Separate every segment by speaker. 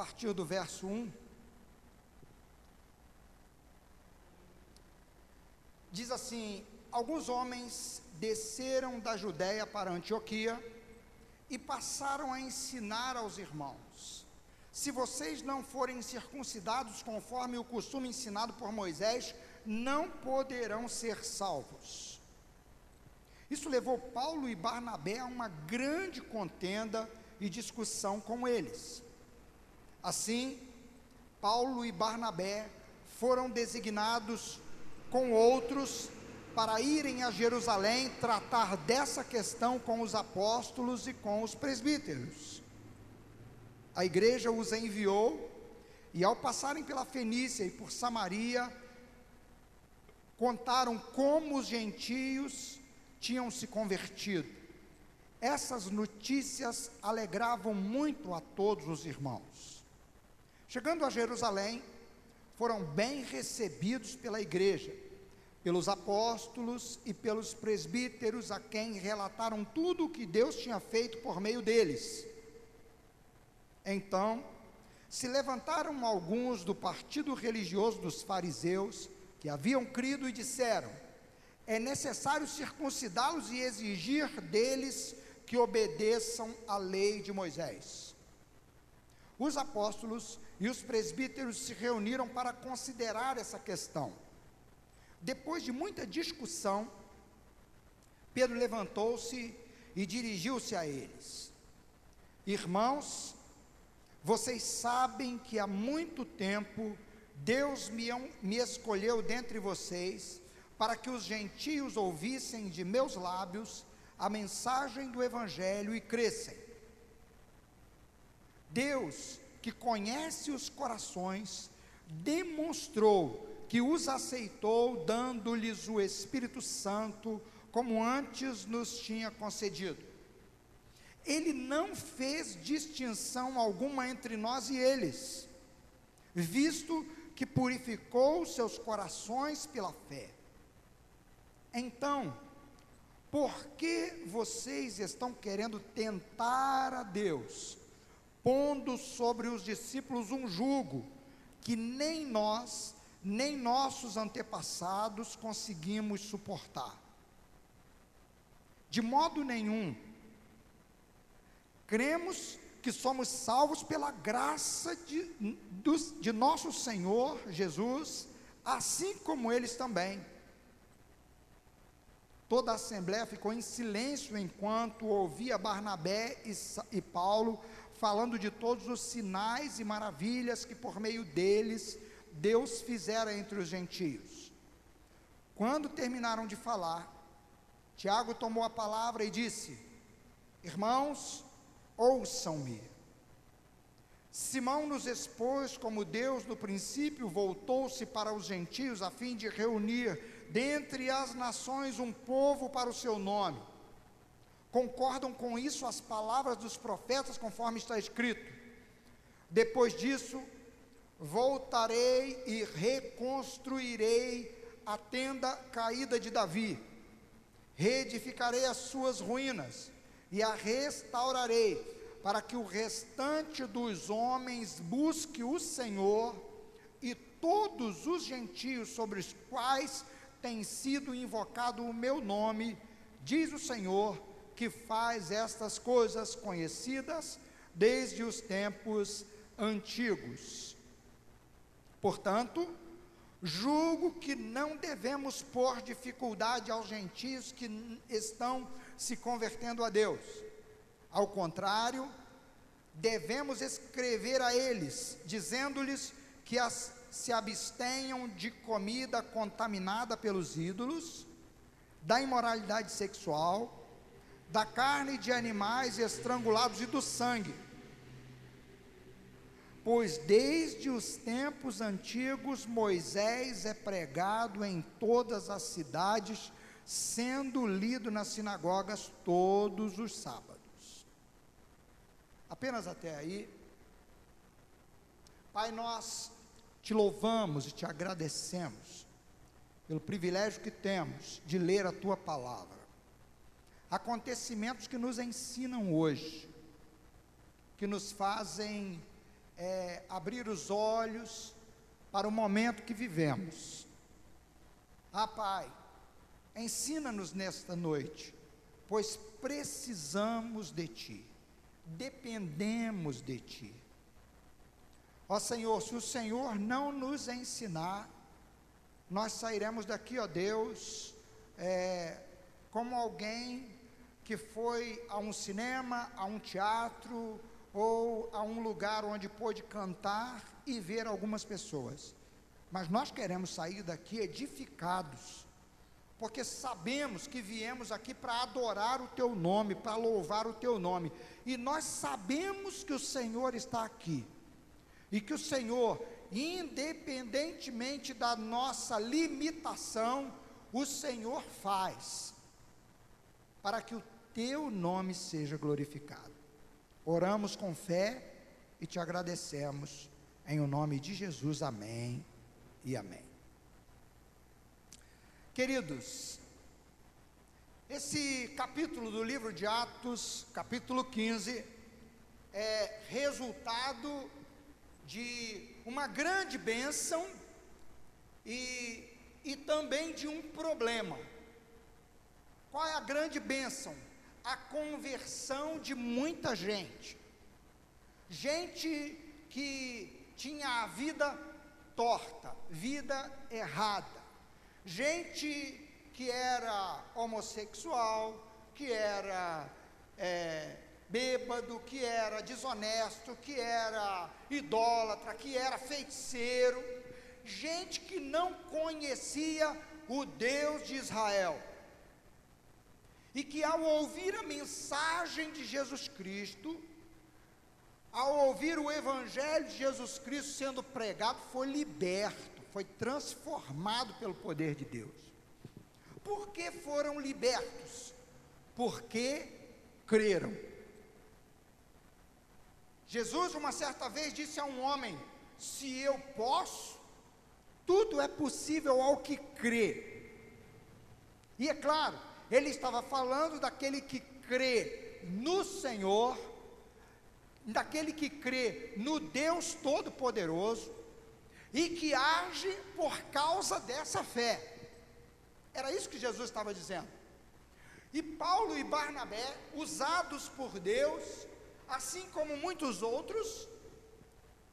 Speaker 1: partir do verso 1. Diz assim: Alguns homens desceram da Judéia para Antioquia e passaram a ensinar aos irmãos: Se vocês não forem circuncidados conforme o costume ensinado por Moisés, não poderão ser salvos. Isso levou Paulo e Barnabé a uma grande contenda e discussão com eles. Assim, Paulo e Barnabé foram designados com outros para irem a Jerusalém tratar dessa questão com os apóstolos e com os presbíteros. A igreja os enviou e, ao passarem pela Fenícia e por Samaria, contaram como os gentios tinham se convertido. Essas notícias alegravam muito a todos os irmãos. Chegando a Jerusalém, foram bem recebidos pela igreja, pelos apóstolos e pelos presbíteros, a quem relataram tudo o que Deus tinha feito por meio deles. Então, se levantaram alguns do partido religioso dos fariseus, que haviam crido e disseram: é necessário circuncidá-los e exigir deles que obedeçam à lei de Moisés. Os apóstolos e os presbíteros se reuniram para considerar essa questão. Depois de muita discussão, Pedro levantou-se e dirigiu-se a eles: Irmãos, vocês sabem que há muito tempo Deus me, me escolheu dentre vocês para que os gentios ouvissem de meus lábios a mensagem do Evangelho e crescem. Deus, que conhece os corações, demonstrou que os aceitou, dando-lhes o Espírito Santo, como antes nos tinha concedido. Ele não fez distinção alguma entre nós e eles, visto que purificou seus corações pela fé. Então, por que vocês estão querendo tentar a Deus, pondo sobre os discípulos um jugo que nem nós, nem nossos antepassados conseguimos suportar? De modo nenhum. Cremos que somos salvos pela graça de, de nosso Senhor Jesus, assim como eles também. Toda a assembleia ficou em silêncio enquanto ouvia Barnabé e, e Paulo falando de todos os sinais e maravilhas que por meio deles Deus fizera entre os gentios. Quando terminaram de falar, Tiago tomou a palavra e disse: Irmãos, ouçam-me. Simão nos expôs como Deus no princípio voltou-se para os gentios a fim de reunir dentre as nações um povo para o seu nome. Concordam com isso as palavras dos profetas, conforme está escrito. Depois disso, voltarei e reconstruirei a tenda caída de Davi, reedificarei as suas ruínas e a restaurarei, para que o restante dos homens busque o Senhor e todos os gentios sobre os quais tem sido invocado o meu nome, diz o Senhor, que faz estas coisas conhecidas desde os tempos antigos. Portanto, julgo que não devemos pôr dificuldade aos gentios que estão se convertendo a Deus. Ao contrário, devemos escrever a eles, dizendo-lhes que as, se abstenham de comida contaminada pelos ídolos, da imoralidade sexual, da carne de animais estrangulados e do sangue. Pois desde os tempos antigos Moisés é pregado em todas as cidades, sendo lido nas sinagogas todos os sábados. Apenas até aí. Pai, nós te louvamos e te agradecemos pelo privilégio que temos de ler a tua palavra. Acontecimentos que nos ensinam hoje, que nos fazem é, abrir os olhos para o momento que vivemos. Ah, Pai, ensina-nos nesta noite, pois precisamos de Ti, dependemos de Ti. Ó Senhor, se o Senhor não nos ensinar, nós sairemos daqui, ó Deus, é, como alguém que foi a um cinema, a um teatro ou a um lugar onde pôde cantar e ver algumas pessoas. Mas nós queremos sair daqui edificados, porque sabemos que viemos aqui para adorar o Teu nome, para louvar o Teu nome, e nós sabemos que o Senhor está aqui, e que o Senhor, independentemente da nossa limitação, o Senhor faz, para que o Teu nome seja glorificado. Oramos com fé e te agradecemos, em o nome de Jesus, amém e amém. Queridos, esse capítulo do livro de Atos, capítulo 15, é resultado de uma grande bênção e, e também de um problema. Qual é a grande bênção? A conversão de muita gente. Gente que tinha a vida torta, vida errada. Gente que era homossexual, que era é, bêbado, que era desonesto, que era idólatra, que era feiticeiro, gente que não conhecia o Deus de Israel. E que ao ouvir a mensagem de Jesus Cristo, ao ouvir o Evangelho de Jesus Cristo sendo pregado, foi liberto, foi transformado pelo poder de Deus. Por que foram libertos? Porque creram. Jesus, uma certa vez, disse a um homem: Se eu posso, tudo é possível ao que crê. E é claro, ele estava falando daquele que crê no Senhor daquele que crê no Deus Todo-Poderoso e que age por causa dessa fé. Era isso que Jesus estava dizendo. E Paulo e Barnabé, usados por Deus, assim como muitos outros,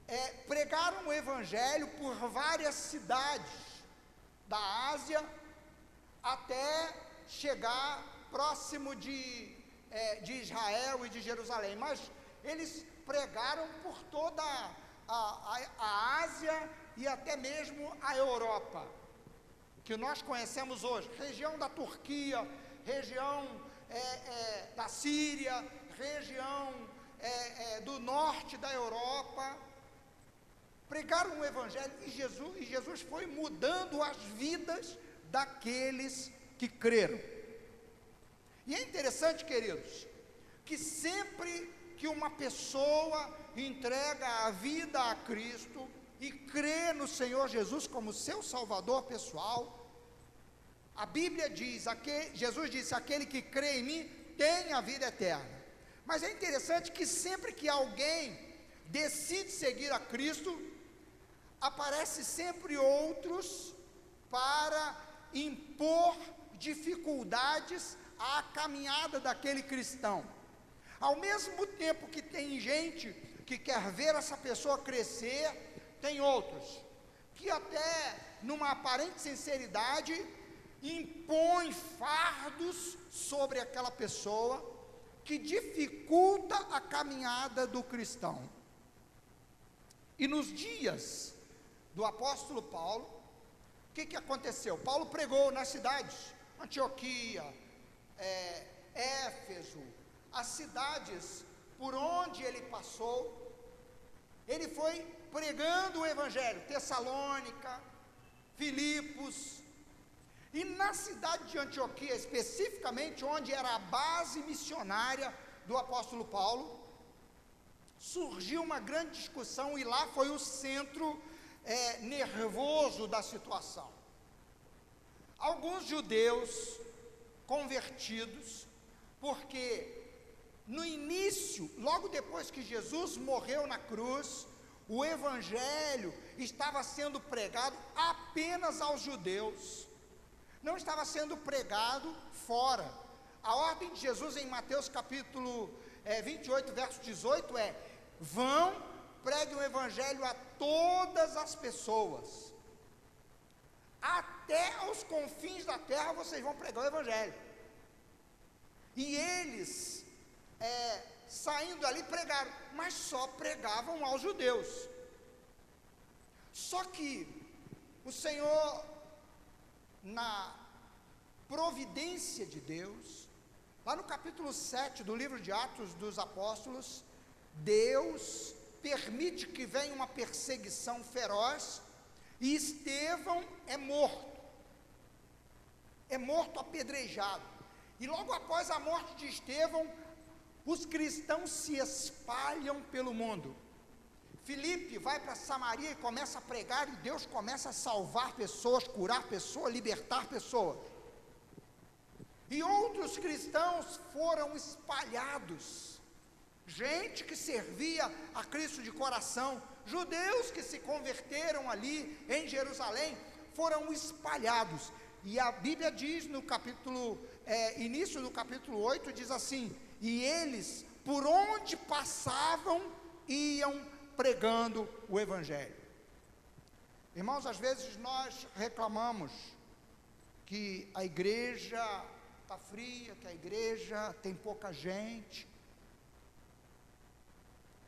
Speaker 1: é, pregaram o Evangelho por várias cidades da Ásia até chegar próximo de, é, de Israel e de Jerusalém. Mas eles pregaram por toda a, a, a Ásia e até mesmo a Europa, que nós conhecemos hoje, região da Turquia, região é, é, da Síria, região é, é do norte da Europa, pregaram o Evangelho e Jesus, e Jesus foi mudando as vidas daqueles que creram. E é interessante, queridos, que sempre que uma pessoa entrega a vida a Cristo e crê no Senhor Jesus como seu Salvador pessoal, a Bíblia diz, Jesus disse: aquele que crê em mim tem a vida eterna. Mas é interessante que sempre que alguém decide seguir a Cristo, aparece sempre outros para impor dificuldades à caminhada daquele cristão. Ao mesmo tempo que tem gente que quer ver essa pessoa crescer, tem outros que até numa aparente sinceridade impõe fardos sobre aquela pessoa que dificulta a caminhada do cristão. E nos dias do apóstolo Paulo, o que, que aconteceu? Paulo pregou nas cidades, Antioquia, é, Éfeso, as cidades por onde ele passou, ele foi pregando o Evangelho, Tessalônica, Filipos, e na cidade de Antioquia, especificamente onde era a base missionária do apóstolo Paulo, surgiu uma grande discussão e lá foi o centro é, nervoso da situação. Alguns judeus convertidos, porque no início, logo depois que Jesus morreu na cruz, o evangelho estava sendo pregado apenas aos judeus, não estava sendo pregado fora. A ordem de Jesus em Mateus capítulo é, 28, verso 18 é: vão, pregue o evangelho a todas as pessoas, até aos confins da terra vocês vão pregar o evangelho. E eles, é, saindo ali, pregaram, mas só pregavam aos judeus. Só que o Senhor, na providência de Deus, lá no capítulo 7 do livro de Atos dos Apóstolos, Deus permite que venha uma perseguição feroz e Estevão é morto. É morto apedrejado. E logo após a morte de Estevão, os cristãos se espalham pelo mundo. Filipe vai para Samaria e começa a pregar, e Deus começa a salvar pessoas, curar pessoas, libertar pessoas. E outros cristãos foram espalhados. Gente que servia a Cristo de coração, judeus que se converteram ali em Jerusalém, foram espalhados. E a Bíblia diz no capítulo é, início do capítulo 8, diz assim: E eles, por onde passavam, iam pregando o Evangelho. Irmãos, às vezes nós reclamamos que a igreja está fria, que a igreja tem pouca gente,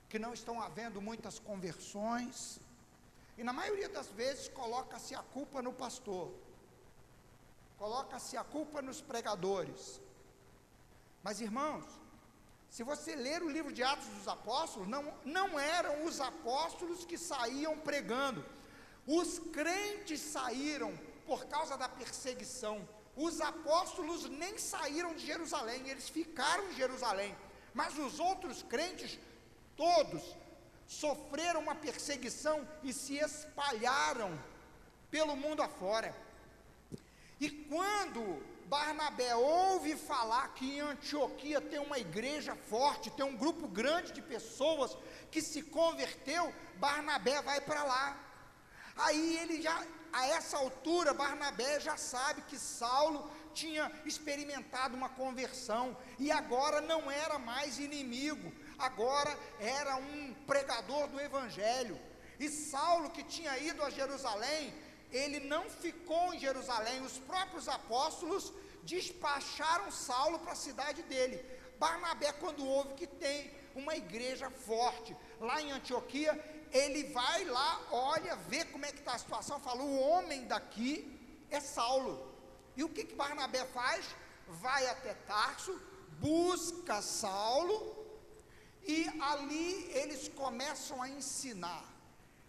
Speaker 1: que não estão havendo muitas conversões, e na maioria das vezes coloca-se a culpa no pastor coloca-se a culpa nos pregadores. Mas irmãos, se você ler o livro de Atos dos Apóstolos, não, não eram os apóstolos que saíam pregando, os crentes saíram por causa da perseguição. Os apóstolos nem saíram de Jerusalém, eles ficaram em Jerusalém, mas os outros crentes, todos, sofreram uma perseguição e se espalharam pelo mundo afora. E quando Barnabé ouve falar que em Antioquia tem uma igreja forte, tem um grupo grande de pessoas que se converteu, Barnabé vai para lá. Aí ele já, a essa altura, Barnabé já sabe que Saulo tinha experimentado uma conversão e agora não era mais inimigo, agora era um pregador do evangelho. E Saulo, que tinha ido a Jerusalém, ele não ficou em Jerusalém, os próprios apóstolos despacharam Saulo para a cidade dele. Barnabé, quando ouve que tem uma igreja forte lá em Antioquia, ele vai lá, olha, vê como é que está a situação, fala: o homem daqui é Saulo. E o que, que Barnabé faz? Vai até Tarso, busca Saulo, e ali eles começam a ensinar.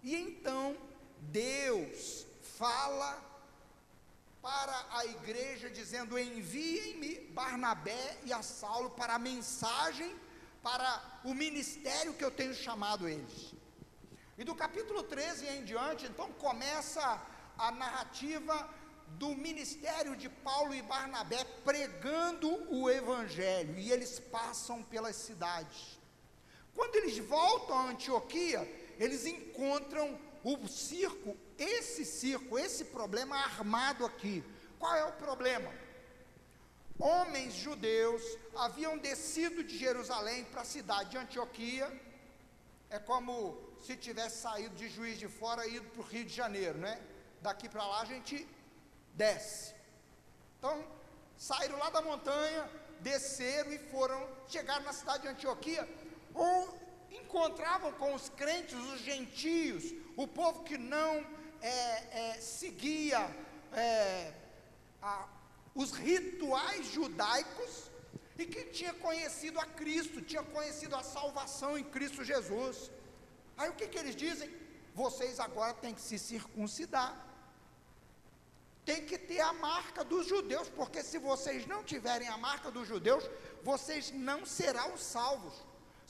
Speaker 1: E então Deus fala para a igreja dizendo: enviem-me Barnabé e a Saulo para a mensagem, para o ministério que eu tenho chamado eles. E do capítulo 13 em diante, então começa a narrativa do ministério de Paulo e Barnabé pregando o evangelho, e eles passam pelas cidades. Quando eles voltam a Antioquia, eles encontram o circo esse circo, esse problema armado aqui. Qual é o problema? Homens judeus haviam descido de Jerusalém para a cidade de Antioquia. É como se tivesse saído de Juiz de Fora e ido para o Rio de Janeiro, né? Daqui para lá a gente desce. Então, saíram lá da montanha, desceram e foram, chegaram na cidade de Antioquia, ou encontravam com os crentes, os gentios, o povo que não é, é, seguia é, a, os rituais judaicos e que tinha conhecido a Cristo, tinha conhecido a salvação em Cristo Jesus. Aí o que, que eles dizem? Vocês agora têm que se circuncidar. Tem que ter a marca dos judeus, porque se vocês não tiverem a marca dos judeus, vocês não serão salvos.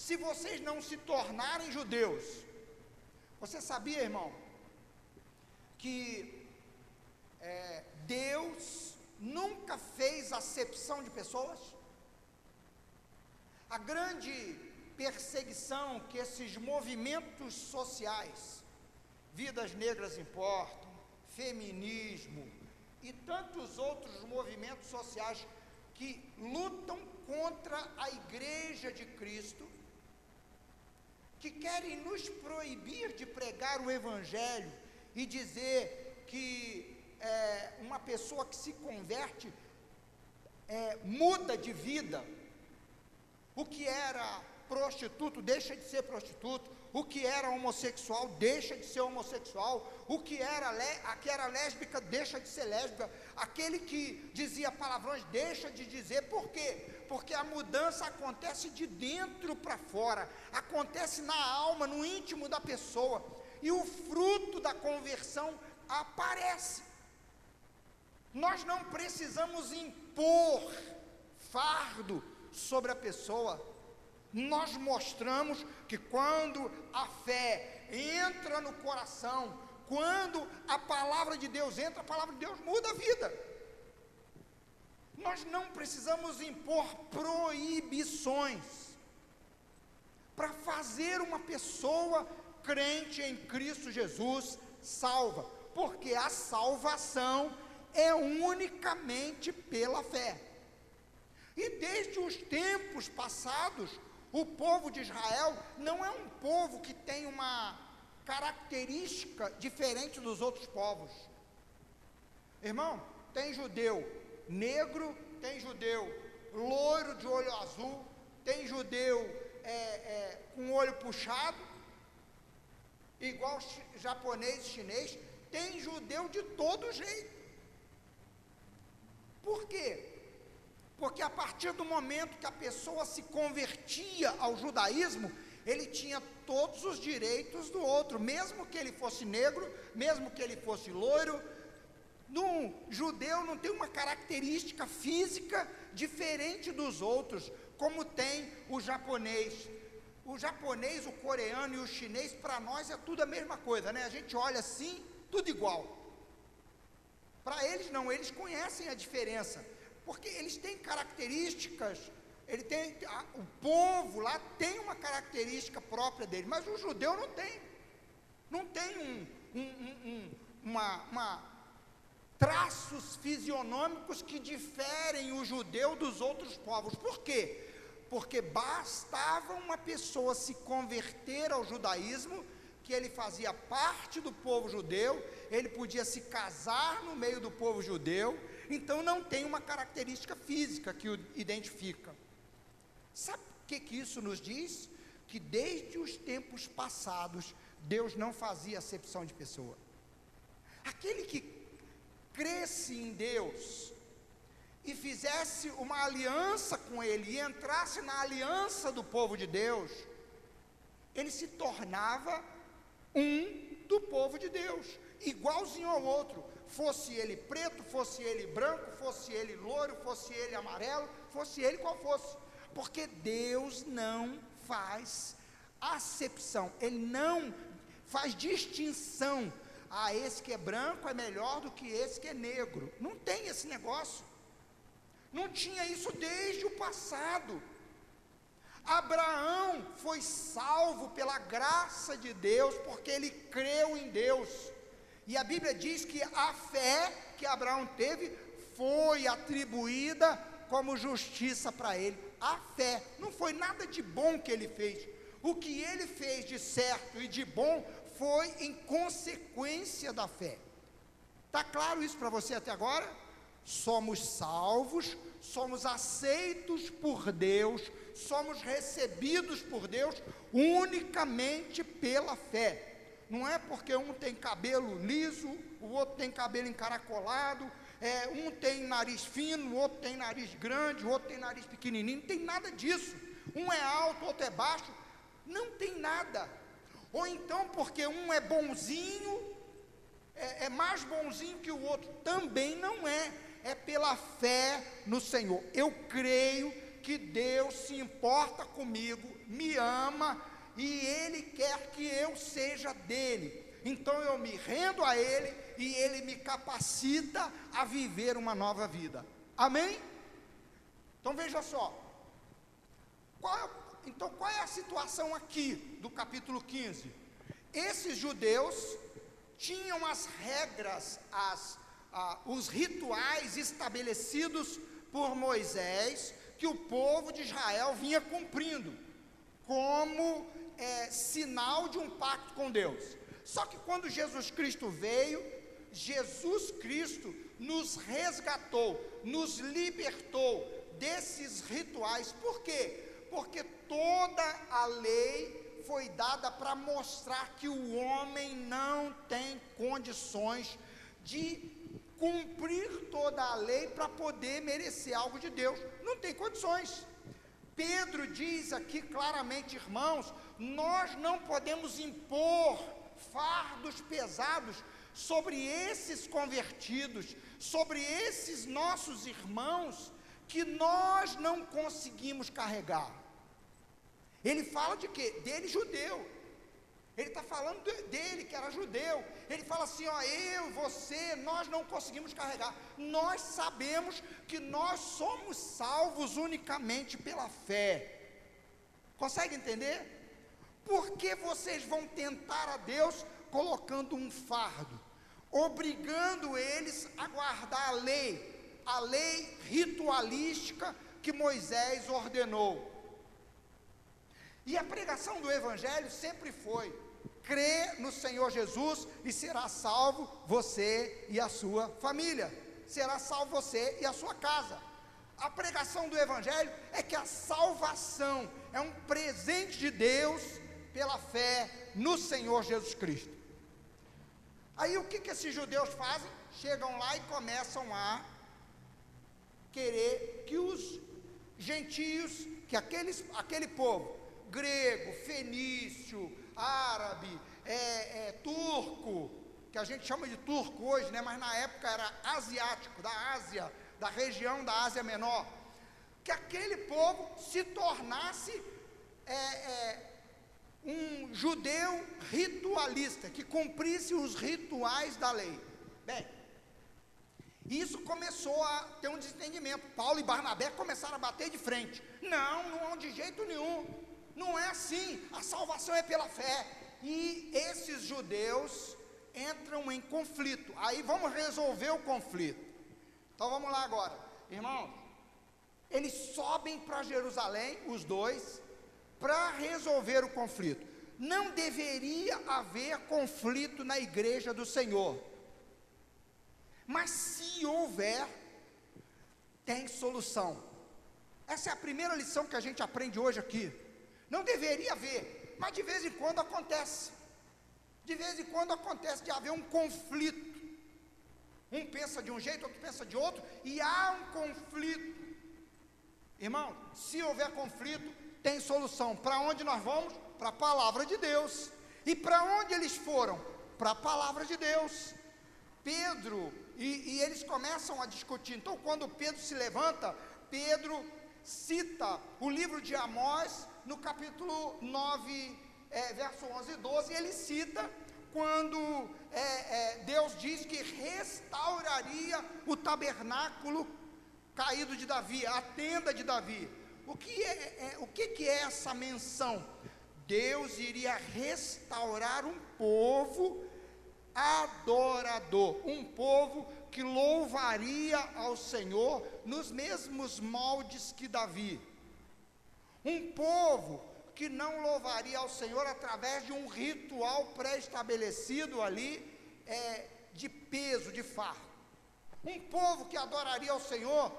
Speaker 1: Se vocês não se tornarem judeus. Você sabia, irmão, que é, Deus nunca fez acepção de pessoas? A grande perseguição que esses movimentos sociais, vidas negras importam, feminismo e tantos outros movimentos sociais que lutam contra a igreja de Cristo, que querem nos proibir de pregar o Evangelho e dizer que é, uma pessoa que se converte é, muda de vida. O que era prostituto deixa de ser prostituto, o que era homossexual deixa de ser homossexual, o que era, a que era lésbica deixa de ser lésbica, aquele que dizia palavrões deixa de dizer, por quê? Porque a mudança acontece de dentro para fora, acontece na alma, no íntimo da pessoa, e o fruto da conversão aparece. Nós não precisamos impor fardo sobre a pessoa, nós mostramos que quando a fé entra no coração, quando a palavra de Deus entra, a palavra de Deus muda a vida. Nós não precisamos impor proibições para fazer uma pessoa crente em Cristo Jesus salva, porque a salvação é unicamente pela fé. E desde os tempos passados, o povo de Israel não é um povo que tem uma característica diferente dos outros povos. Irmão, tem judeu negro, tem judeu loiro de olho azul, tem judeu é, é, com olho puxado, igual japonês e chinês, tem judeu de todo jeito. Por quê? Porque a partir do momento que a pessoa se convertia ao judaísmo, ele tinha todos os direitos do outro, mesmo que ele fosse negro, mesmo que ele fosse loiro. No judeu não tem uma característica física diferente dos outros, como tem o japonês. O japonês, o coreano e o chinês, para nós é tudo a mesma coisa, né? A gente olha assim, tudo igual. Para eles não, eles conhecem a diferença porque eles têm características, ele tem, a, o povo lá tem uma característica própria dele, mas o judeu não tem. Não tem um, um, um, uma, uma traços fisionômicos que diferem o judeu dos outros povos. Por quê? Porque bastava uma pessoa se converter ao judaísmo, que ele fazia parte do povo judeu, ele podia se casar no meio do povo judeu, então não tem uma característica física que o identifica. Sabe o que, que isso nos diz? Que desde os tempos passados, Deus não fazia acepção de pessoa. Aquele que cresce em Deus e fizesse uma aliança com Ele e entrasse na aliança do povo de Deus, ele se tornava um do povo de Deus, igualzinho ao outro fosse ele preto, fosse ele branco, fosse ele loiro, fosse ele amarelo, fosse ele qual fosse, porque Deus não faz acepção, Ele não faz distinção. Ah, esse que é branco é melhor do que esse que é negro. Não tem esse negócio. Não tinha isso desde o passado. Abraão foi salvo pela graça de Deus, porque ele creu em Deus. E a Bíblia diz que a fé que Abraão teve foi atribuída como justiça para ele. A fé, não foi nada de bom que ele fez. O que ele fez de certo e de bom foi em consequência da fé. Está claro isso para você até agora? Somos salvos, somos aceitos por Deus, somos recebidos por Deus unicamente pela fé não é porque um tem cabelo liso, o outro tem cabelo encaracolado, é, um tem nariz fino, o outro tem nariz grande, o outro tem nariz pequenininho, não tem nada disso. Um é alto, o outro é baixo, não tem nada. Ou então porque um é bonzinho, é, é mais bonzinho que o outro, também não é. É pela fé no Senhor. Eu creio que Deus se importa comigo, me ama, e Ele quer que eu seja dele. Então eu me rendo a Ele e Ele me capacita a viver uma nova vida. Amém? Então veja só. É, Então, qual é a situação aqui do capítulo 15? Esses judeus tinham as regras, as, ah, os rituais estabelecidos por Moisés, que o povo de Israel vinha cumprindo, como sinal de um pacto com Deus. Só que quando Jesus Cristo veio, Jesus Cristo nos resgatou, nos libertou desses rituais. Por quê? Porque toda a lei foi dada para mostrar que o homem não tem condições de cumprir toda a lei para poder merecer algo de Deus. Não tem condições. Pedro diz aqui claramente, irmãos, nós não podemos impor fardos pesados sobre esses convertidos, sobre esses nossos irmãos que nós não conseguimos carregar. Ele fala de quê? Dele judeu. Ele está falando dele, que era judeu. Ele fala assim: ó, eu, você, nós não conseguimos carregar. Nós sabemos que nós somos salvos unicamente pela fé. Consegue entender? Por que vocês vão tentar a Deus colocando um fardo, obrigando eles a guardar a lei, a lei ritualística que Moisés ordenou? E a pregação do Evangelho sempre foi: crê no Senhor Jesus e será salvo você e a sua família, será salvo você e a sua casa. A pregação do Evangelho é que a salvação é um presente de Deus pela fé no Senhor Jesus Cristo. Aí o que, que esses judeus fazem? Chegam lá e começam a querer que os gentios, que aqueles, aquele povo grego, fenício, árabe, é, é, turco, que a gente chama de turco hoje, né? mas na época era asiático, da Ásia, da região da Ásia Menor, que aquele povo se tornasse é, é, um judeu ritualista, que cumprisse os rituais da lei. Bem, isso começou a ter um desentendimento. Paulo e Barnabé começaram a bater de frente. Não, não de jeito nenhum. Não é assim. A salvação é pela fé. E esses judeus entram em conflito. Aí vamos resolver o conflito. Então vamos lá agora. Irmãos, eles sobem para Jerusalém, os dois, para resolver o conflito. Não deveria haver conflito na igreja do Senhor. Mas se houver, tem solução. Essa é a primeira lição que a gente aprende hoje aqui. Não deveria haver, mas de vez em quando acontece. De vez em quando acontece de haver um conflito. Um pensa de um jeito, outro pensa de outro, e há um conflito. Irmão, se houver conflito, tem solução. Para onde nós vamos? Para a palavra de Deus. E para onde eles foram? Para a palavra de Deus. Pedro, e, e eles começam a discutir. Então, quando Pedro se levanta, Pedro cita o livro de Amós, no capítulo 9, é, verso 11 e 12, ele cita quando é, é, Deus diz que restauraria o tabernáculo caído de Davi, a tenda de Davi. O que é, é, o que, que é essa menção? Deus iria restaurar um povo adorador, um povo que louvaria ao Senhor nos mesmos moldes que Davi. Um povo que não louvaria ao Senhor através de um ritual pré-estabelecido ali, é, de peso, de fardo. Um povo que adoraria ao Senhor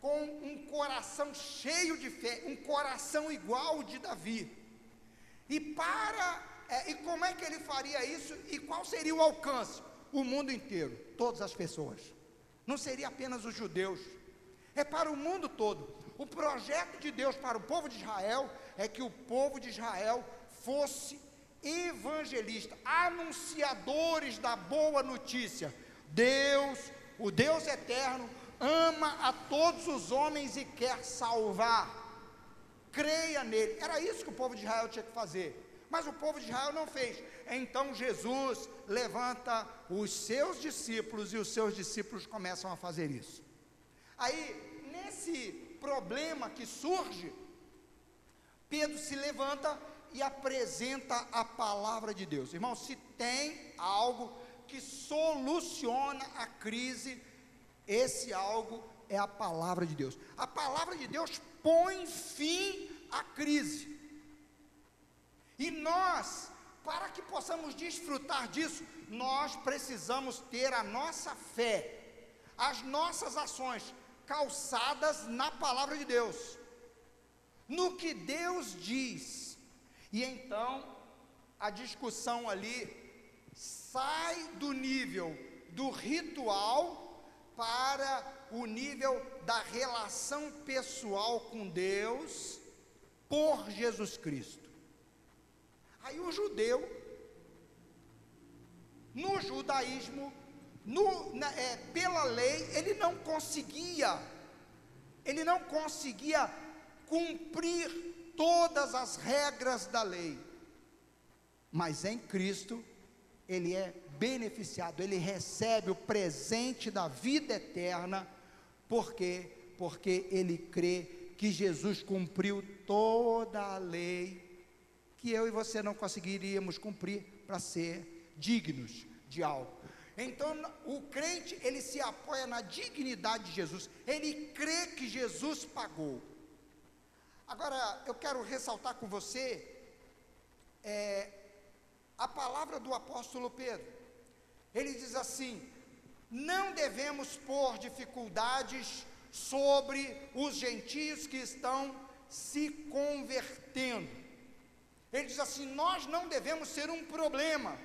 Speaker 1: com um coração cheio de fé, um coração igual ao de Davi. E para, é, e como é que ele faria isso? E qual seria o alcance? O mundo inteiro, todas as pessoas. Não seria apenas os judeus, é para o mundo todo. O projeto de Deus para o povo de Israel é que o povo de Israel fosse evangelista, anunciadores da boa notícia. Deus, o Deus eterno, ama a todos os homens e quer salvar. Creia nele. Era isso que o povo de Israel tinha que fazer. Mas o povo de Israel não fez. Então Jesus levanta os seus discípulos e os seus discípulos começam a fazer isso. Aí, nesse problema que surge, Pedro se levanta e apresenta a palavra de Deus. Irmão, se tem algo que soluciona a crise, esse algo é a palavra de Deus. A palavra de Deus põe fim à crise. E nós, para que possamos desfrutar disso, nós precisamos ter a nossa fé, as nossas ações calçadas na palavra de Deus, no que Deus diz. E então a discussão ali sai do nível do ritual para o nível da relação pessoal com Deus por Jesus Cristo. Aí o judeu, no judaísmo, no, na, é, pela lei, ele não conseguia, ele não conseguia cumprir todas as regras da lei, mas em Cristo, ele é beneficiado, ele recebe o presente da vida eterna, porque porque ele crê que Jesus cumpriu toda a lei que eu e você não conseguiríamos cumprir para ser dignos de algo. Então, o crente, ele se apoia na dignidade de Jesus, ele crê que Jesus pagou. Agora, eu quero ressaltar com você é, a palavra do apóstolo Pedro. Ele diz assim: não devemos pôr dificuldades sobre os gentios que estão se convertendo. Ele diz assim: nós não devemos ser um problema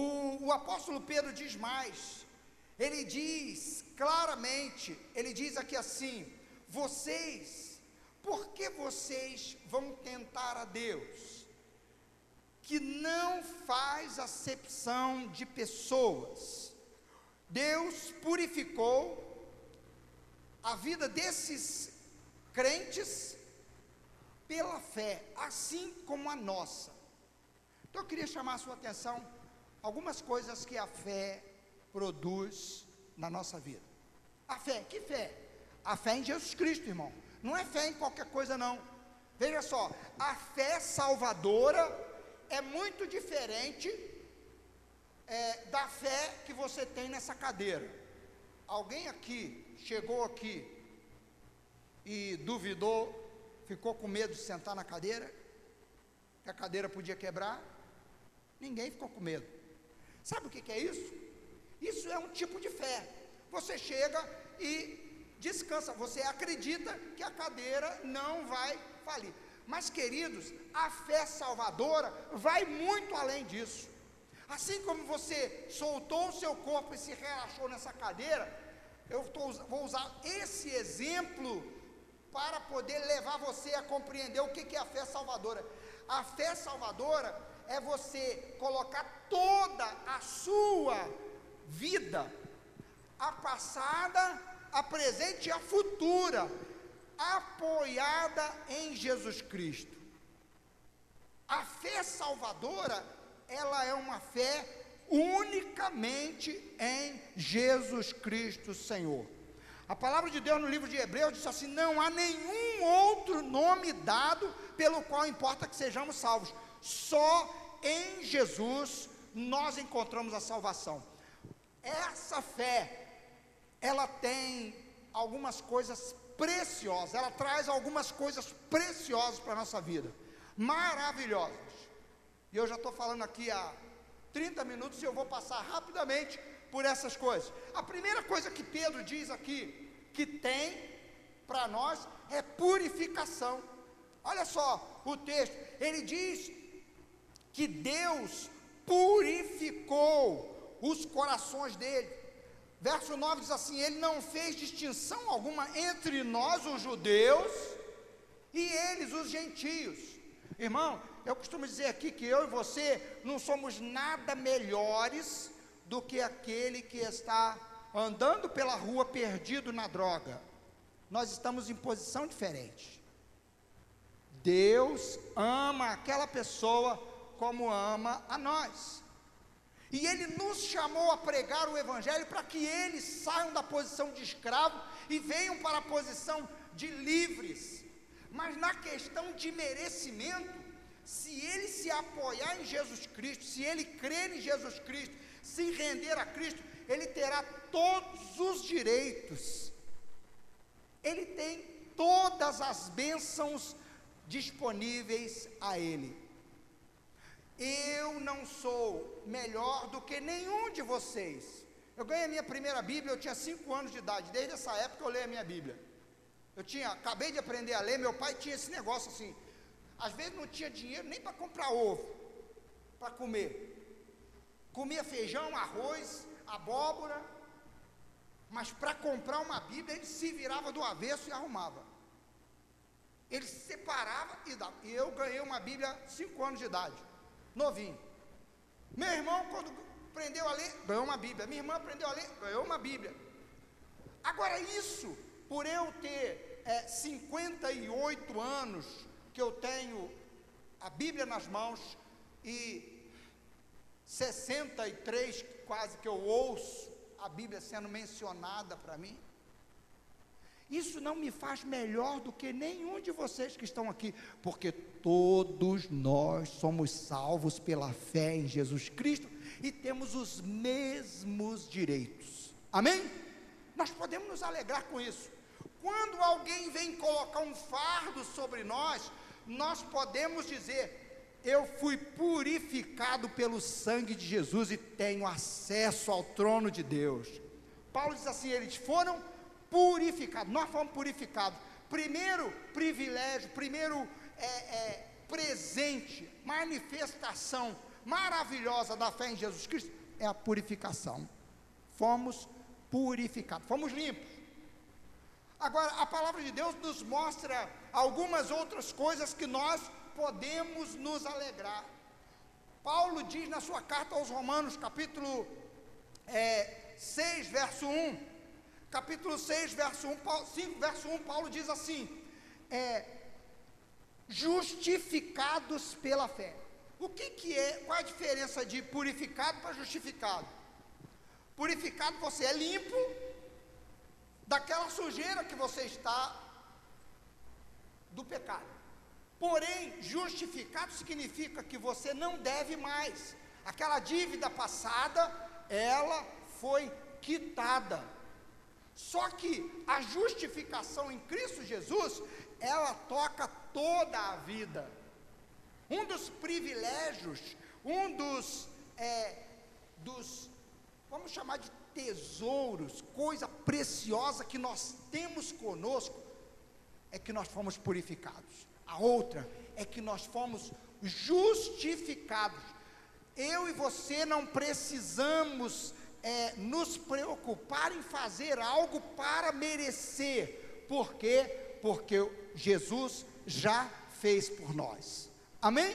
Speaker 1: o, o apóstolo Pedro diz mais, ele diz claramente, ele diz aqui assim: vocês, por que vocês vão tentar a Deus, que não faz acepção de pessoas? Deus purificou a vida desses crentes pela fé, assim como a nossa. Então eu queria chamar a sua atenção algumas coisas que a fé produz na nossa vida. A fé, que fé? A fé em Jesus Cristo, irmão. Não é fé em qualquer coisa, não. Veja só, a fé salvadora é muito diferente é, da fé que você tem nessa cadeira. Alguém aqui chegou aqui e duvidou, ficou com medo de sentar na cadeira, que a cadeira podia quebrar? Ninguém ficou com medo. Sabe o que, que é isso? Isso é um tipo de fé. Você chega e descansa, você acredita que a cadeira não vai falir. Mas, queridos, a fé salvadora vai muito além disso. Assim como você soltou o seu corpo e se relaxou nessa cadeira, eu tô, vou usar esse exemplo para poder levar você a compreender o que, que é a fé salvadora. A fé salvadora é você colocar toda a sua vida, a passada, a presente e a futura, apoiada em Jesus Cristo. A fé salvadora, ela é uma fé unicamente em Jesus Cristo Senhor. A palavra de Deus no livro de Hebreus diz assim: não há nenhum outro nome dado pelo qual importa que sejamos salvos, só em Jesus nós encontramos a salvação. Essa fé, ela tem algumas coisas preciosas, ela traz algumas coisas preciosas para a nossa vida, maravilhosas. E eu já estou falando aqui há 30 minutos e eu vou passar rapidamente por essas coisas. A primeira coisa que Pedro diz aqui, que tem para nós, é purificação. Olha só o texto, ele diz que Deus purificou os corações dele. Verso 9 diz assim: Ele não fez distinção alguma entre nós, os judeus, e eles, os gentios. Irmão, eu costumo dizer aqui que eu e você não somos nada melhores do que aquele que está andando pela rua perdido na droga. Nós estamos em posição diferente. Deus ama aquela pessoa como ama a nós. E Ele nos chamou a pregar o Evangelho para que eles saiam da posição de escravo e venham para a posição de livres. Mas na questão de merecimento, se ele se apoiar em Jesus Cristo, se ele crer em Jesus Cristo, se render a Cristo, ele terá todos os direitos. Ele tem todas as bênçãos disponíveis a ele. Eu não sou melhor do que nenhum de vocês. Eu ganhei a minha primeira Bíblia, eu tinha cinco anos de idade. Desde essa época eu leio a minha Bíblia. Eu tinha, acabei de aprender a ler, meu pai tinha esse negócio assim. Às vezes não tinha dinheiro nem para comprar ovo, para comer. Comia feijão, arroz, abóbora, mas para comprar uma Bíblia ele se virava do avesso e arrumava. Ele separava e dava. E eu ganhei uma Bíblia cinco anos de idade novinho. Meu irmão, quando aprendeu a ler, ganhou uma Bíblia. Minha irmã aprendeu a ler, ganhou uma Bíblia. Agora, isso, por eu ter é, 58 anos que eu tenho a Bíblia nas mãos e 63 quase que eu ouço a Bíblia sendo mencionada para mim, isso não me faz melhor do que nenhum de vocês que estão aqui, porque todos nós somos salvos pela fé em Jesus Cristo e temos os mesmos direitos. Amém? Nós podemos nos alegrar com isso. Quando alguém vem colocar um fardo sobre nós, nós podemos dizer: Eu fui purificado pelo sangue de Jesus e tenho acesso ao trono de Deus. Paulo diz assim: Eles foram purificados, nós fomos purificados. Primeiro privilégio, primeiro é, é, presente, manifestação maravilhosa da fé em Jesus Cristo é a purificação. Fomos purificados, fomos limpos. Agora, a palavra de Deus nos mostra algumas outras coisas que nós podemos nos alegrar. Paulo diz na sua carta aos Romanos, capítulo é, 6, verso 1, capítulo 6, verso 1, 5, verso 1, Paulo diz assim: é, justificados pela fé. O que, que é, qual é a diferença de purificado para justificado? Purificado você é limpo daquela sujeira que você está do pecado. Porém, justificado significa que você não deve mais. Aquela dívida passada, ela foi quitada. Só que a justificação em Cristo Jesus, ela toca toda a vida. Um dos privilégios, um dos, é, dos, vamos chamar de tesouros, coisa preciosa que nós temos conosco, é que nós fomos purificados. A outra é que nós fomos justificados. Eu e você não precisamos é, nos preocupar em fazer algo para merecer. Por quê? Porque Jesus já fez por nós. Amém?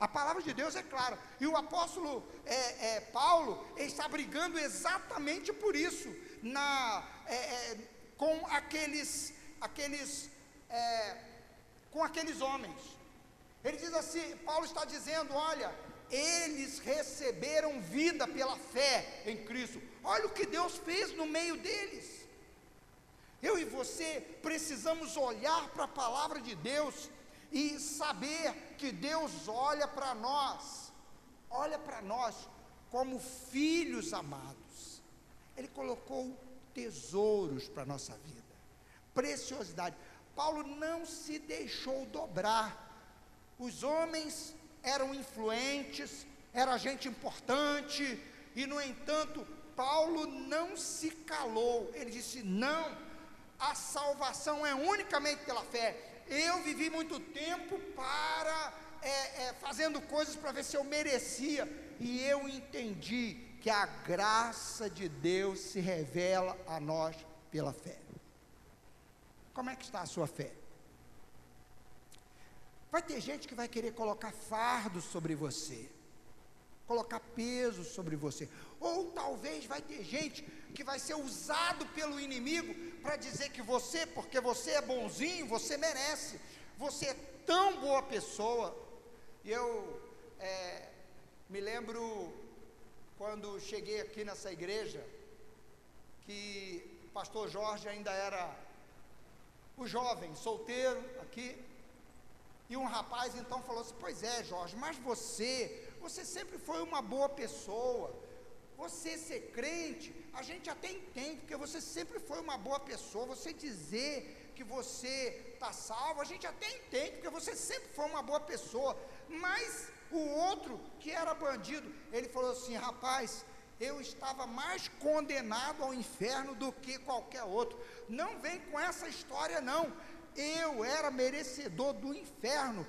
Speaker 1: A palavra de Deus é clara. E o apóstolo é, é, Paulo está brigando exatamente por isso, na, é, é com aqueles, aqueles, é, com aqueles homens. Ele diz assim: Paulo está dizendo, olha, eles receberam vida pela fé em Cristo. Olha o que Deus fez no meio deles. Eu e você precisamos olhar para a palavra de Deus e saber que Deus olha para nós, olha para nós como filhos amados. Ele colocou tesouros para a nossa vida, preciosidade. Paulo não se deixou dobrar. Os homens eram influentes, era gente importante, e no entanto, Paulo não se calou, ele disse: não, a salvação é unicamente pela fé. Eu vivi muito tempo para é, é, fazendo coisas para ver se eu merecia, e eu entendi que a graça de Deus se revela a nós pela fé. Como é que está a sua fé? Vai ter gente que vai querer colocar fardo sobre você, colocar peso sobre você. Ou talvez vai ter gente que vai ser usado pelo inimigo para dizer que você, porque você é bonzinho, você merece. Você é tão boa pessoa. E eu é, me lembro quando cheguei aqui nessa igreja, que o pastor Jorge ainda era o jovem solteiro aqui, e um rapaz então falou assim: Pois é, Jorge, mas você, você sempre foi uma boa pessoa. Você ser crente, a gente até entende, porque você sempre foi uma boa pessoa. Você dizer que você está salvo, a gente até entende, porque você sempre foi uma boa pessoa. Mas o outro, que era bandido, ele falou assim: Rapaz, eu estava mais condenado ao inferno do que qualquer outro. Não vem com essa história, não. Eu era merecedor do inferno.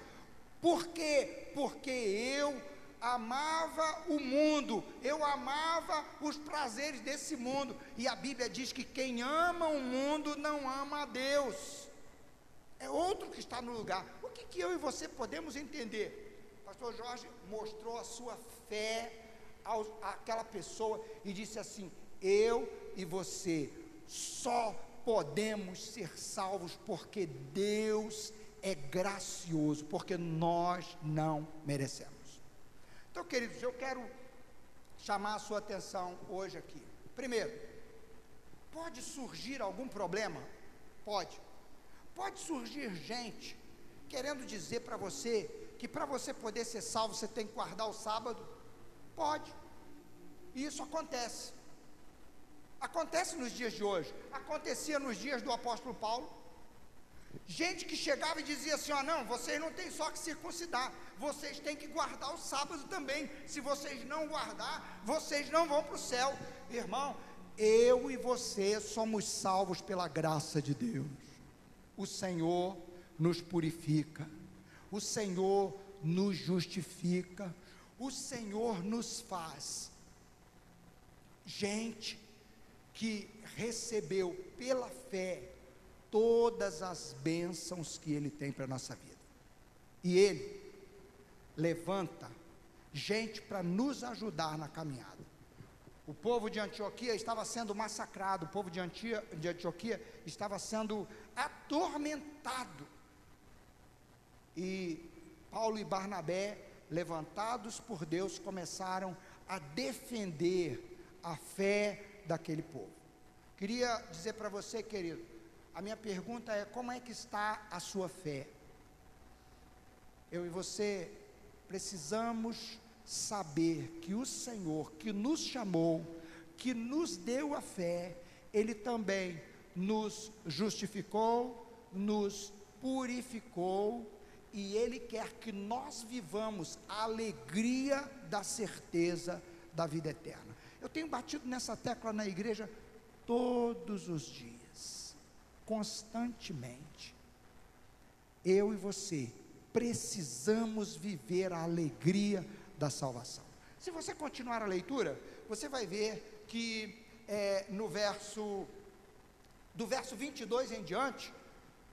Speaker 1: Por quê? Porque eu amava o mundo, eu amava os prazeres desse mundo. E a Bíblia diz que quem ama o mundo não ama a Deus. É outro que está no lugar. O que, que eu e você podemos entender? Pastor Jorge mostrou a sua fé àquela pessoa e disse assim: Eu e você só podemos ser salvos porque Deus é gracioso, porque nós não merecemos. Então, queridos, eu quero chamar a sua atenção hoje aqui. Primeiro, pode surgir algum problema? Pode. Pode surgir gente querendo dizer para você que para você poder ser salvo você tem que guardar o sábado Pode. E isso acontece. Acontece nos dias de hoje. Acontecia nos dias do apóstolo Paulo. Gente que chegava e dizia assim: ó, não, vocês não têm só que circuncidar, vocês têm que guardar o sábado também. Se vocês não guardar, vocês não vão para o céu. Irmão, eu e você somos salvos pela graça de Deus. O Senhor nos purifica, o Senhor nos justifica, o Senhor nos faz gente que recebeu pela fé todas as bênçãos que Ele tem para a nossa vida. E Ele levanta gente para nos ajudar na caminhada. O povo de Antioquia estava sendo massacrado, o povo de, Antioquia estava sendo atormentado. E Paulo e Barnabé levantados por Deus, começaram a defender a fé daquele povo. Queria dizer para você, querido, a minha pergunta é: como é que está a sua fé? Eu e você precisamos saber que o Senhor que nos chamou, que nos deu a fé, Ele também nos justificou, nos purificou e Ele quer que nós vivamos a alegria da certeza da vida eterna. Eu tenho batido nessa tecla na igreja todos os dias, constantemente. Eu e você precisamos viver a alegria da salvação. Se você continuar a leitura, você vai ver que é, no verso, do verso 22 em diante,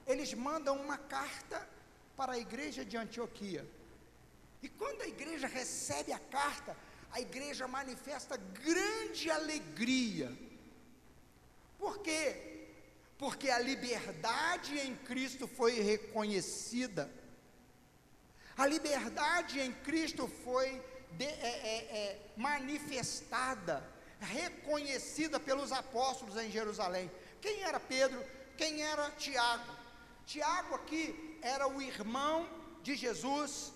Speaker 1: eles mandam uma carta para a igreja de Antioquia. E quando a igreja recebe a carta, a igreja manifesta grande alegria. Por quê? Porque a liberdade em Cristo foi reconhecida. A liberdade em Cristo foi de, é, é, é, manifestada, reconhecida pelos apóstolos em Jerusalém. Quem era Pedro? Quem era Tiago? Tiago aqui era o irmão de Jesus,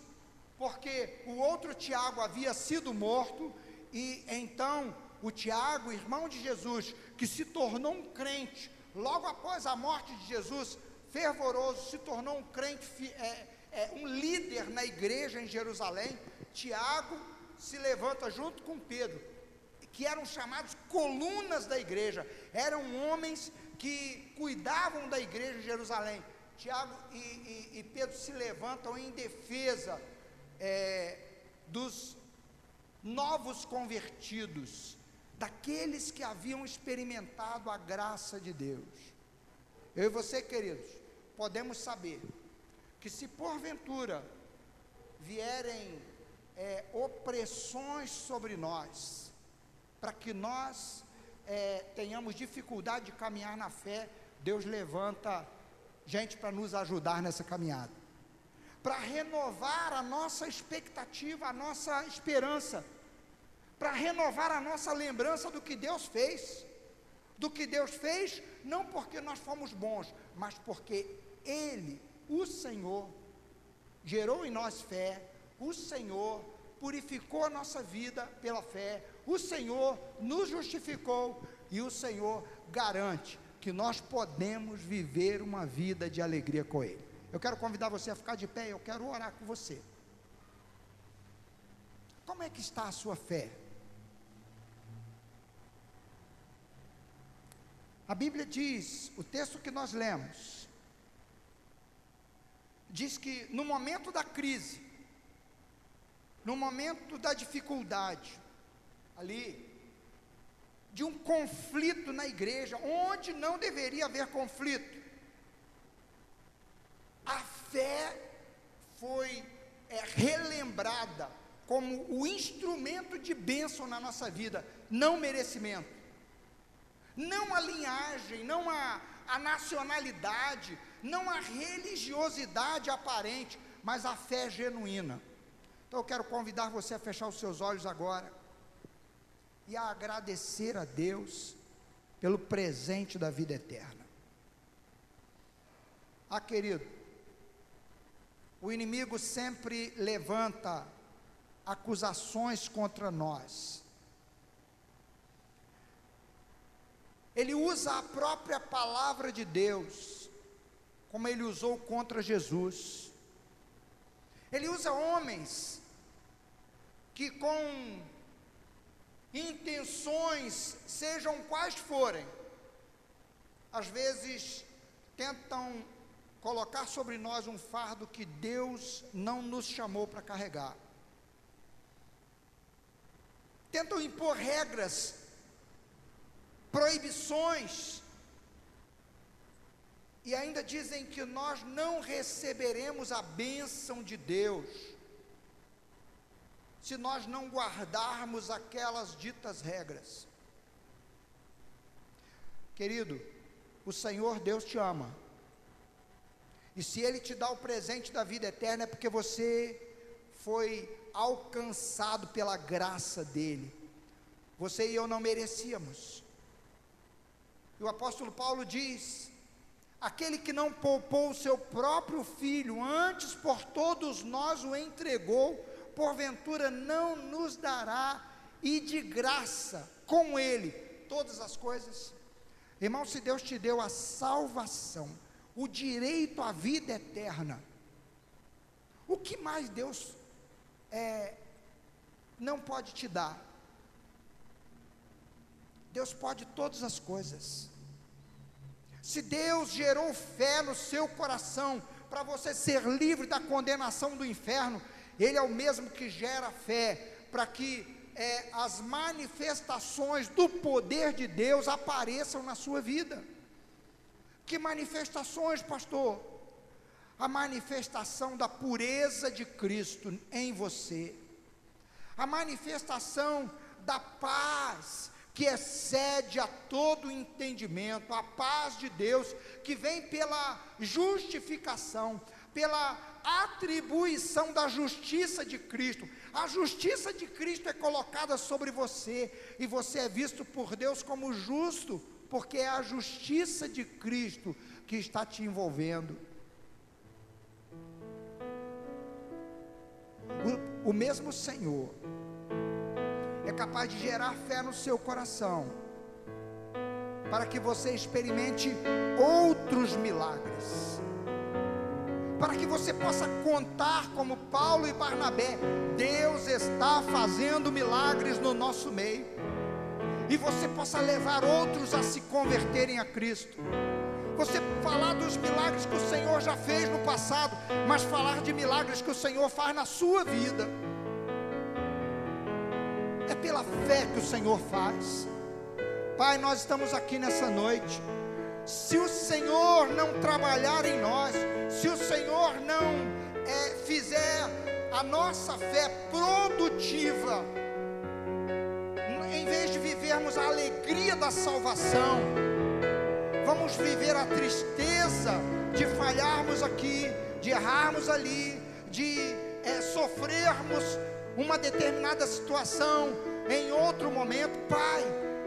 Speaker 1: porque o outro Tiago havia sido morto, e então o Tiago, irmão de Jesus, que se tornou um crente, logo após a morte de Jesus, fervoroso, se tornou um crente, é, é, um líder na igreja em Jerusalém. Tiago se levanta junto com Pedro, que eram chamados colunas da igreja, eram homens que cuidavam da igreja em Jerusalém. Tiago e, e, e Pedro se levantam em defesa é, dos novos convertidos, daqueles que haviam experimentado a graça de Deus. Eu e você, queridos, podemos saber que se porventura vierem é, opressões sobre nós, para que nós é, tenhamos dificuldade de caminhar na fé, Deus levanta gente para nos ajudar nessa caminhada, para renovar a nossa expectativa, a nossa esperança, para renovar a nossa lembrança do que Deus fez. do que Deus fez, não porque nós fomos bons, mas porque Ele, o Senhor, gerou em nós fé, o Senhor purificou a nossa vida pela fé, o Senhor nos justificou e o Senhor garante que nós podemos viver uma vida de alegria com Ele. Eu quero convidar você a ficar de pé, eu quero orar com você. Como é que está a sua fé? A Bíblia diz, o texto que nós lemos, diz que no momento da crise, no momento da dificuldade, ali, de um conflito na igreja, onde não deveria haver conflito, fé foi é, relembrada como o instrumento de bênção na nossa vida, não merecimento não a linhagem, não a, a nacionalidade, não a religiosidade aparente, mas a fé genuína. Então eu quero convidar você a fechar os seus olhos agora e a agradecer a Deus pelo presente da vida eterna. Ah, querido, o inimigo sempre levanta acusações contra nós. ele usa a própria palavra de Deus, como ele usou contra Jesus. Ele usa homens que, com intenções, sejam quais forem, às vezes tentam colocar sobre nós um fardo que Deus não nos chamou para carregar. Tentam impor regras proibições, e ainda dizem que nós não receberemos a bênção de Deus, se nós não guardarmos aquelas ditas regras. Querido, o Senhor Deus te ama, e se Ele te dá o presente da vida eterna, é porque você foi alcançado pela graça dEle. Você e eu não merecíamos. E o apóstolo Paulo diz: aquele que não poupou o seu próprio filho, antes por todos nós o entregou, porventura não nos dará e de graça com ele todas as coisas? Irmão, se Deus te deu a salvação, o direito à vida eterna, o que mais Deus é, não pode te dar? Deus pode todas as coisas. Se Deus gerou fé no seu coração para você ser livre da condenação do inferno, Ele é o mesmo que gera fé para que é, as manifestações do poder de Deus apareçam na sua vida. Que manifestações, pastor? A manifestação da pureza de Cristo em você, a manifestação da paz que excede a todo entendimento, a paz de Deus, que vem pela justificação, pela atribuição da justiça de Cristo. A justiça de Cristo é colocada sobre você e você é visto por Deus como justo, porque é a justiça de Cristo que está te envolvendo. O, o mesmo Senhor é capaz de gerar fé no seu coração, para que você experimente outros milagres, para que você possa contar como Paulo e Barnabé: Deus está fazendo milagres no nosso meio, e você possa levar outros a se converterem a Cristo você falar dos milagres que o Senhor já fez no passado, mas falar de milagres que o Senhor faz na sua vida é pela fé que o Senhor faz. Pai, nós estamos aqui nessa noite. Se o Senhor não trabalhar em nós, se o Senhor não é, fizer a nossa fé produtiva, vez de vivermos a alegria da salvação, vamos viver a tristeza de falharmos aqui, de errarmos ali, de é, sofrermos uma determinada situação em outro momento, Pai,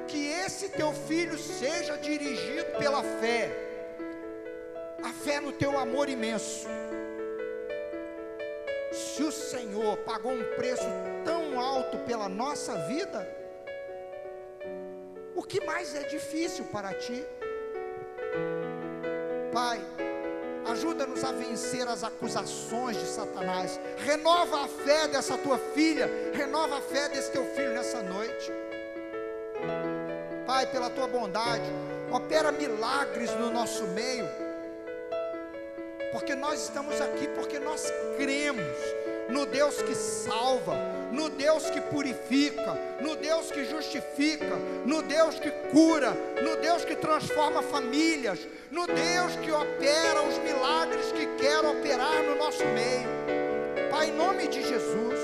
Speaker 1: que esse teu filho seja dirigido pela fé, a fé no teu amor imenso. Se o Senhor pagou um preço tão alto pela nossa vida, o que mais é difícil para ti? Pai, ajuda-nos a vencer as acusações de Satanás, renova a fé dessa tua filha, renova a fé desse teu filho nessa noite. Pai, pela tua bondade, opera milagres no nosso meio, porque nós estamos aqui, porque nós cremos no Deus que salva, no Deus que purifica, no Deus que justifica, no Deus que cura, no Deus que transforma famílias, no Deus que opera os milagres que quer operar no nosso meio. Pai, em nome de Jesus,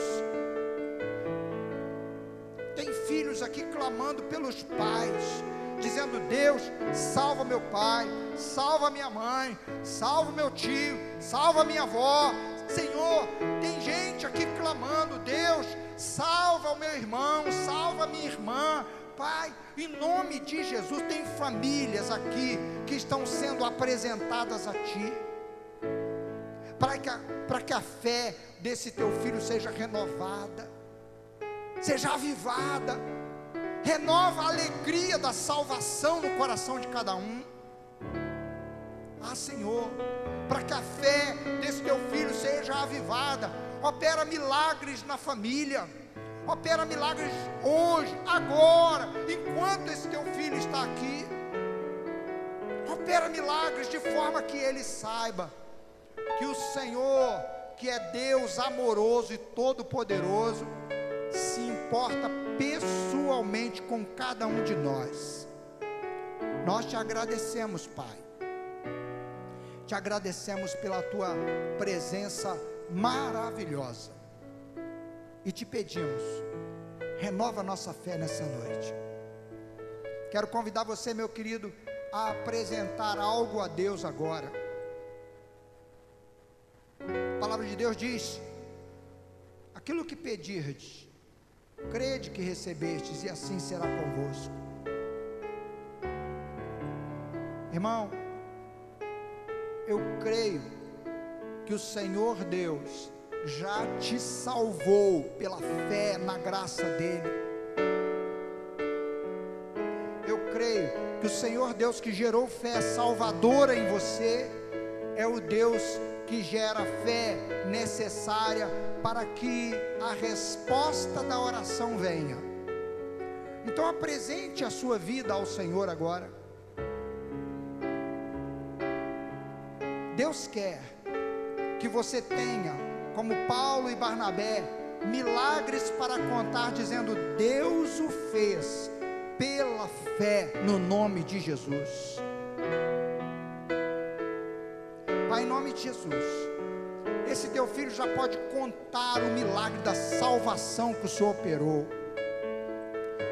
Speaker 1: tem filhos aqui clamando pelos pais, dizendo: Deus, salva meu pai, salva minha mãe, salva meu tio, salva minha avó, Senhor, tem gente aqui clamando: Deus, salva o meu irmão, salva a minha irmã. Pai, em nome de Jesus, tem famílias aqui que estão sendo apresentadas a Ti, para que, a, para que a fé desse teu filho seja renovada, seja avivada, renova a alegria da salvação no coração de cada um. Ah, Senhor, para que a fé desse teu filho seja avivada. Opera milagres na família. Opera milagres hoje, agora, enquanto esse teu filho está aqui. Opera milagres de forma que ele saiba que o Senhor, que é Deus amoroso e todo-poderoso, se importa pessoalmente com cada um de nós. Nós te agradecemos, Pai te agradecemos pela tua presença maravilhosa. E te pedimos, renova nossa fé nessa noite. Quero convidar você, meu querido, a apresentar algo a Deus agora. A palavra de Deus diz: aquilo que pedirdes, crede que recebestes, e assim será convosco. Irmão, eu creio que o Senhor Deus já te salvou pela fé na graça dEle. Eu creio que o Senhor Deus que gerou fé salvadora em você é o Deus que gera fé necessária para que a resposta da oração venha. Então apresente a sua vida ao Senhor agora. Deus quer que você tenha, como Paulo e Barnabé, milagres para contar, dizendo: Deus o fez pela fé no nome de Jesus. Pai, em nome de Jesus, esse teu filho já pode contar o milagre da salvação que o Senhor operou.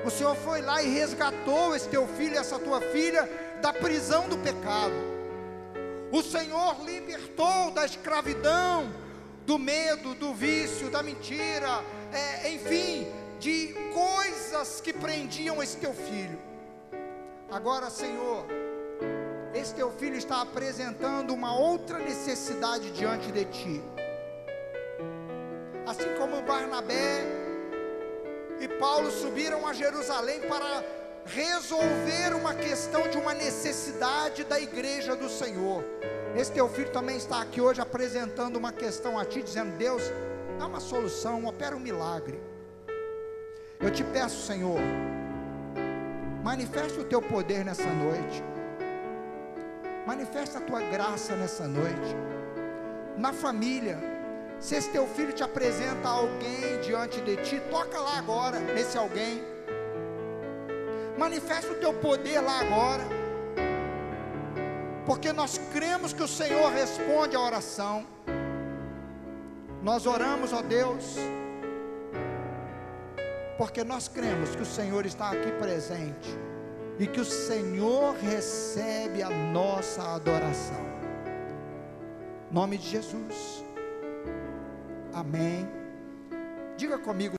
Speaker 1: O Senhor foi lá e resgatou esse teu filho, essa tua filha, da prisão do pecado. O Senhor libertou da escravidão, do medo, do vício, da mentira, é, enfim, de coisas que prendiam esse teu filho. Agora, Senhor, esse teu filho está apresentando uma outra necessidade diante de ti. Assim como Barnabé e Paulo subiram a Jerusalém para resolver uma questão de uma necessidade da igreja do Senhor. Esse teu filho também está aqui hoje apresentando uma questão a ti, dizendo: Deus, dá uma solução, opera um milagre. Eu te peço, Senhor, manifesta o teu poder nessa noite, manifesta a tua graça nessa noite, na família. Se esse teu filho te apresenta alguém diante de ti, toca lá agora, nesse alguém manifesta o teu poder lá agora, porque nós cremos que o Senhor responde a oração. Nós oramos, ó Deus, porque nós cremos que o Senhor está aqui presente e que o Senhor recebe a nossa adoração. Nome de Jesus. Amém. Diga comigo.